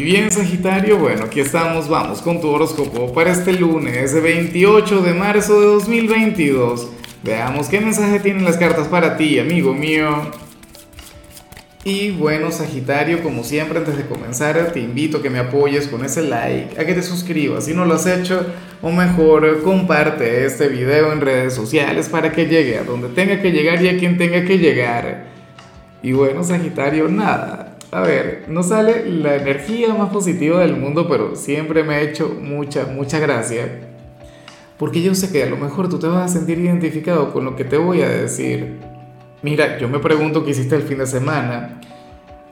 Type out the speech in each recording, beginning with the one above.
Y bien, Sagitario, bueno, aquí estamos, vamos con tu horóscopo para este lunes 28 de marzo de 2022. Veamos qué mensaje tienen las cartas para ti, amigo mío. Y bueno, Sagitario, como siempre, antes de comenzar, te invito a que me apoyes con ese like, a que te suscribas si no lo has hecho, o mejor, comparte este video en redes sociales para que llegue a donde tenga que llegar y a quien tenga que llegar. Y bueno, Sagitario, nada, a ver, no sale la energía más positiva del mundo, pero siempre me ha hecho mucha, mucha gracia. Porque yo sé que a lo mejor tú te vas a sentir identificado con lo que te voy a decir. Mira, yo me pregunto qué hiciste el fin de semana.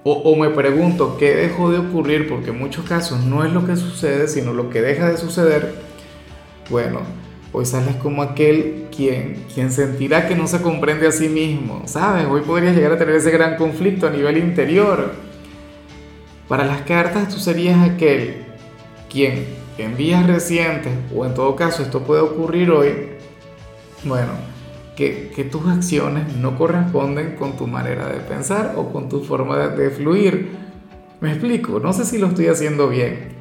O, o, me pregunto qué dejó de ocurrir, porque en muchos casos no es lo que sucede, sino lo que deja de suceder. Bueno, hoy sales como aquel quien, quien sentirá que no se comprende a sí mismo, ¿sabes? Hoy podrías llegar a tener ese gran conflicto a nivel interior para las cartas tú serías aquel quien en vías recientes, o en todo caso esto puede ocurrir hoy, bueno, que, tus acciones no corresponden con tu manera de pensar o con tu forma de, fluir. Me explico, no sé si lo estoy haciendo bien.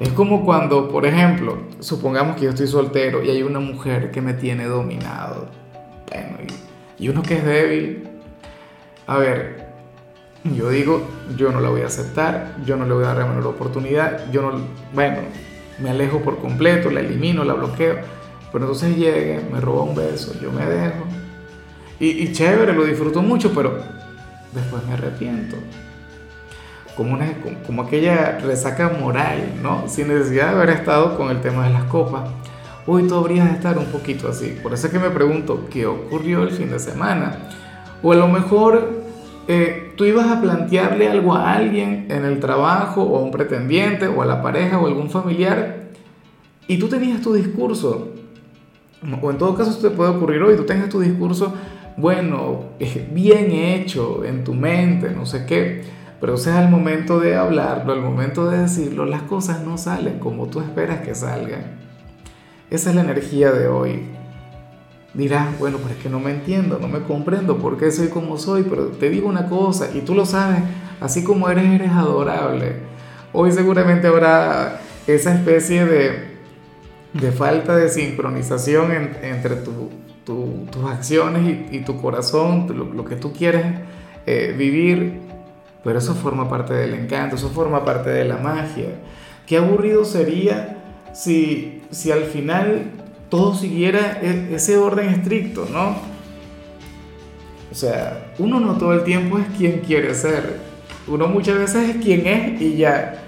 Es como cuando, por ejemplo, supongamos que yo estoy soltero y hay una mujer que me tiene dominado. Bueno, y uno que es débil. A ver, yo digo, yo no la voy a aceptar, yo no le voy a dar la menor oportunidad, yo no, bueno, me alejo por completo, la elimino, la bloqueo, pero entonces llegue, me roba un beso, yo me dejo, y, y chévere, lo disfruto mucho, pero después me arrepiento. Como, una, como aquella resaca moral, ¿no? Sin necesidad de haber estado con el tema de las copas. Hoy tú habrías de estar un poquito así. Por eso es que me pregunto, ¿qué ocurrió el fin de semana? O a lo mejor eh, tú ibas a plantearle algo a alguien en el trabajo o a un pretendiente o a la pareja o a algún familiar y tú tenías tu discurso, o en todo caso te puede ocurrir hoy, tú tengas tu discurso, bueno, bien hecho en tu mente, no sé qué, pero sea al momento de hablarlo, al momento de decirlo, las cosas no salen como tú esperas que salgan. Esa es la energía de hoy dirás, bueno, pero es que no me entiendo, no me comprendo por qué soy como soy, pero te digo una cosa, y tú lo sabes, así como eres, eres adorable. Hoy seguramente habrá esa especie de, de falta de sincronización entre tus acciones y, tu corazón, lo, que tú quieres eh, vivir, pero eso forma parte del encanto, eso forma parte de la magia. Qué aburrido sería si, si al final todo siguiera e-, ese orden estricto, ¿no? O sea, uno no todo el tiempo es quien quiere ser, uno muchas veces es quien es y ya.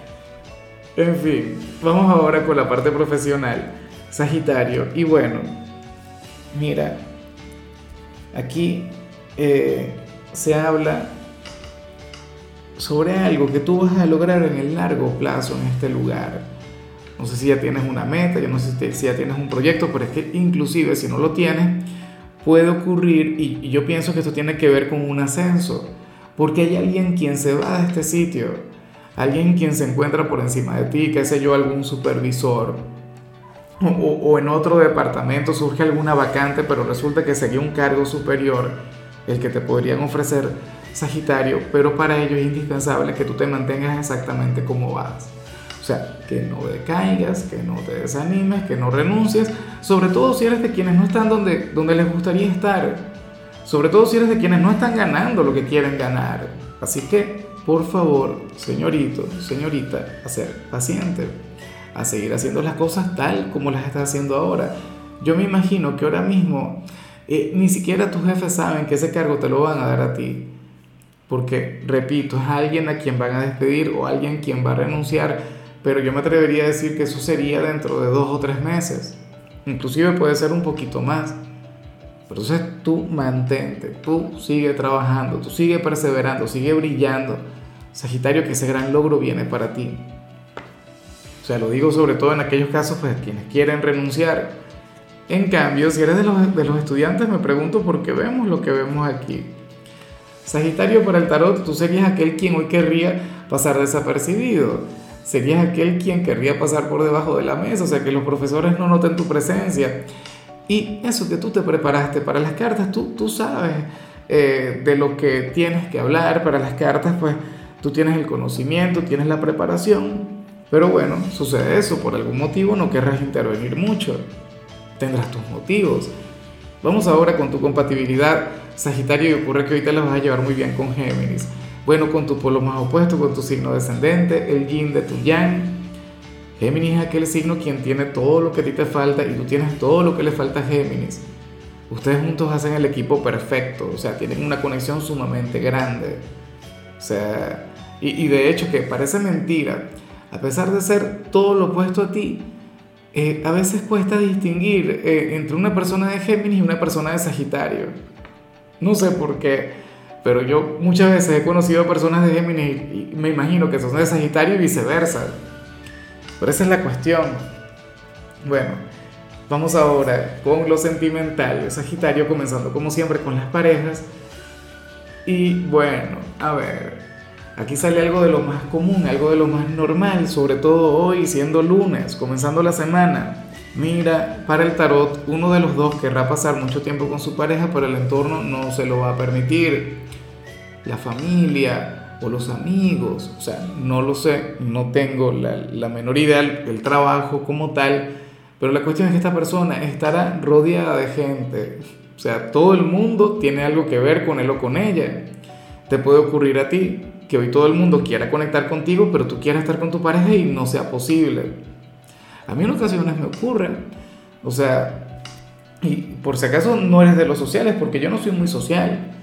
En fin, vamos ahora con la parte profesional, Sagitario. Y bueno, mira, aquí eh, se habla sobre algo que tú vas a lograr en el largo plazo en este lugar no sé si ya tienes una meta, yo no sé si ya tienes un proyecto, pero es que inclusive si no lo tienes, puede ocurrir, y, yo pienso que esto tiene que ver con un ascenso, porque hay alguien quien se va de este sitio, alguien quien se encuentra por encima de ti, qué sé yo, algún supervisor, o, o, en otro departamento surge alguna vacante, pero resulta que sería un cargo superior el que te podrían ofrecer Sagitario, pero para ello es indispensable que tú te mantengas exactamente como vas. Sea, que no decaigas, que no te desanimes, que no renuncies, sobre todo si eres de quienes no están donde, donde les gustaría estar, sobre todo si eres de quienes no están ganando lo que quieren ganar. Así que, por favor, señorito, señorita, a ser paciente, a seguir haciendo las cosas tal como las estás haciendo ahora. Yo me imagino que ahora mismo eh, ni siquiera tus jefes saben que ese cargo te lo van a dar a ti. Porque, repito, es alguien a quien van a despedir o alguien quien va a renunciar pero yo me atrevería a decir que eso sería dentro de dos o tres meses. Inclusive puede ser un poquito más. Pero entonces tú mantente, tú sigue trabajando, tú sigue perseverando, sigue brillando. Sagitario, que ese gran logro viene para ti. O sea, lo digo sobre todo en aquellos casos, pues quienes quieren renunciar. En cambio, si eres de los, de los estudiantes, me pregunto por qué vemos lo que vemos aquí. Sagitario, para el tarot, tú serías aquel quien hoy querría pasar desapercibido serías aquel quien querría pasar por debajo de la mesa, o sea, que los profesores no noten tu presencia. Y eso que tú te preparaste para las cartas, tú, tú sabes eh, de lo que tienes que hablar para las cartas, pues tú tienes el conocimiento, tienes la preparación, pero bueno, sucede eso, por algún motivo no querrás intervenir mucho, tendrás tus motivos. Vamos ahora con tu compatibilidad, Sagitario, y ocurre que ahorita la vas a llevar muy bien con Géminis. Bueno, con tu polo más opuesto, con tu signo descendente, el yin de tu yang. Géminis es aquel signo quien tiene todo lo que a ti te falta y tú tienes todo lo que le falta a Géminis. Ustedes juntos hacen el equipo perfecto, o sea, tienen una conexión sumamente grande. O sea, y, de hecho que parece mentira, a pesar de ser todo lo opuesto a ti, eh, a veces cuesta distinguir eh, entre una persona de Géminis y una persona de Sagitario. No sé por qué, pero yo muchas veces he conocido a personas de Géminis y me imagino que son de Sagitario y viceversa. Pero esa es la cuestión. Bueno, vamos ahora con lo sentimental. Sagitario comenzando como siempre con las parejas. Y bueno, a ver, aquí sale algo de lo más común, algo de lo más normal, sobre todo hoy siendo lunes, comenzando la semana. Mira, para el tarot, uno de los dos querrá pasar mucho tiempo con su pareja, pero el entorno no se lo va a permitir. La familia o los amigos, o sea, no lo sé, no tengo la, la menor idea del trabajo como tal, pero la cuestión es que esta persona estará rodeada de gente. O sea, todo el mundo tiene algo que ver con él o con ella. Te puede ocurrir a ti que hoy todo el mundo quiera conectar contigo, pero tú quieras estar con tu pareja y no sea posible. A mí en ocasiones me ocurre. O sea, y por si acaso no eres de los sociales, porque yo no soy muy social.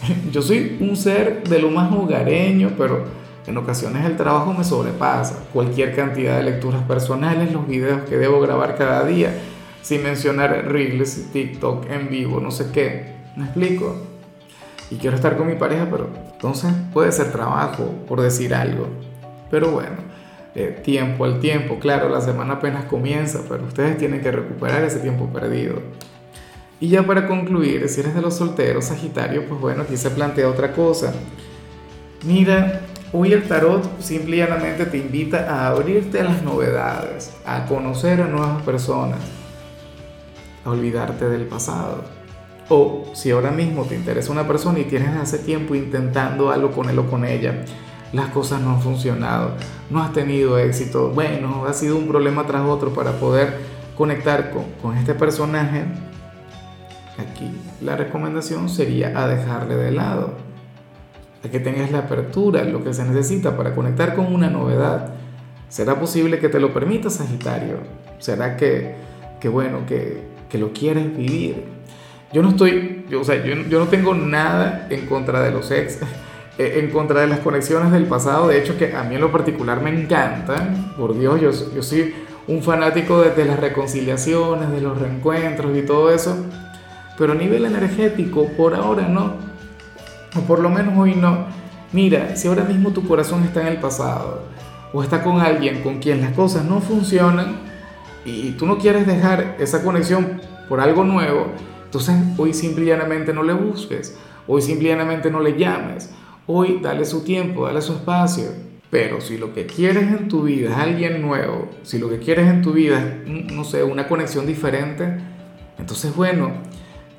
Yo soy un ser de lo más hogareño, pero en ocasiones el trabajo me sobrepasa. Cualquier cantidad de lecturas personales, los videos que debo grabar cada día, sin mencionar Reels, TikTok en vivo, no sé qué. ¿Me explico? Y quiero estar con mi pareja, pero entonces puede ser trabajo, por decir algo. Pero bueno, tiempo al tiempo. Claro, la semana apenas comienza, pero ustedes tienen que recuperar ese tiempo perdido. Y ya para concluir, si eres de los solteros, Sagitario, pues bueno, aquí se plantea otra cosa. Mira, hoy el tarot simplemente te invita a abrirte a las novedades, a conocer a nuevas personas, a olvidarte del pasado. O si ahora mismo te interesa una persona y tienes hace tiempo intentando algo con él o con ella, las cosas no han funcionado, no has tenido éxito, bueno, ha sido un problema tras otro para poder conectar con, con este personaje, aquí la recomendación sería a dejarle de lado, a que tengas la apertura, lo que se necesita para conectar con una novedad. ¿Será posible que te lo permita, Sagitario? ¿Será que, que bueno, que, que, lo quieres vivir? Yo no estoy, yo, o sea, yo, yo no tengo nada en contra de los ex eh, en contra de las conexiones del pasado, de hecho que a mí en lo particular me encantan, por Dios, yo, yo soy un fanático de, de, las reconciliaciones, de los reencuentros y todo eso, pero a nivel energético por ahora no, o por lo menos hoy no. Mira, si ahora mismo tu corazón está en el pasado, o está con alguien con quien las cosas no funcionan, y tú no quieres dejar esa conexión por algo nuevo, entonces hoy simplemente no le busques, hoy simplemente no le llames, Hoy dale su tiempo, dale su espacio. Pero si lo que quieres en tu vida es alguien nuevo, si lo que quieres en tu vida es, no sé, una conexión diferente, entonces bueno,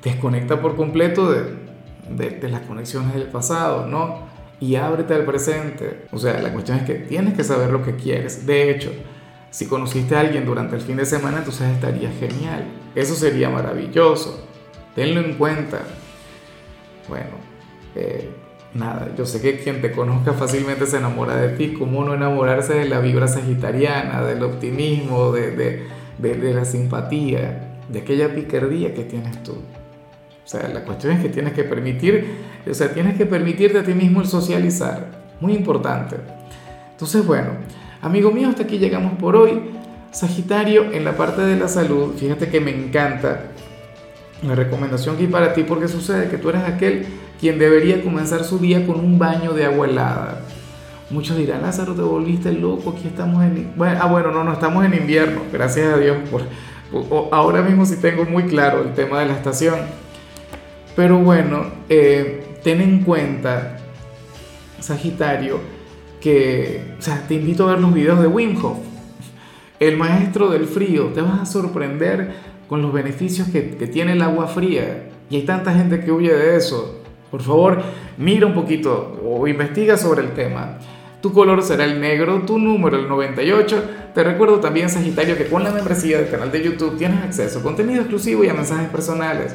desconecta por completo de, de, las conexiones del pasado, ¿no? Y ábrete al presente. O sea, la cuestión es que tienes que saber lo que quieres. De hecho, si conociste a alguien durante el fin de semana, entonces estaría genial. Eso sería maravilloso. Tenlo en cuenta. Bueno, eh, nada, yo sé que quien te conozca fácilmente se enamora de ti, ¿cómo no enamorarse de la vibra sagitariana, del optimismo, de, de, de, la simpatía, de aquella picardía que tienes tú? O sea, la cuestión es que tienes que permitir, o sea, tienes que permitirte a ti mismo el socializar, muy importante. Entonces, bueno, amigo mío, hasta aquí llegamos por hoy. Sagitario, en la parte de la salud, fíjate que me encanta la recomendación que hay para ti porque sucede que tú eres aquel quien debería comenzar su día con un baño de agua helada. Muchos dirán, Lázaro, te volviste loco, aquí estamos en... Bueno, ah, bueno, no, no estamos en invierno, gracias a Dios. Por, ahora mismo sí tengo muy claro el tema de la estación. Pero bueno, eh, ten en cuenta, Sagitario, que, o sea, te invito a ver los videos de Wim Hof, el maestro del frío. Te vas a sorprender con los beneficios que, que tiene el agua fría. Y hay tanta gente que huye de eso. Por favor, mira un poquito o investiga sobre el tema. Tu color será el negro, tu número el 98. Te recuerdo también, Sagitario, que con la membresía del canal de YouTube tienes acceso a contenido exclusivo y a mensajes personales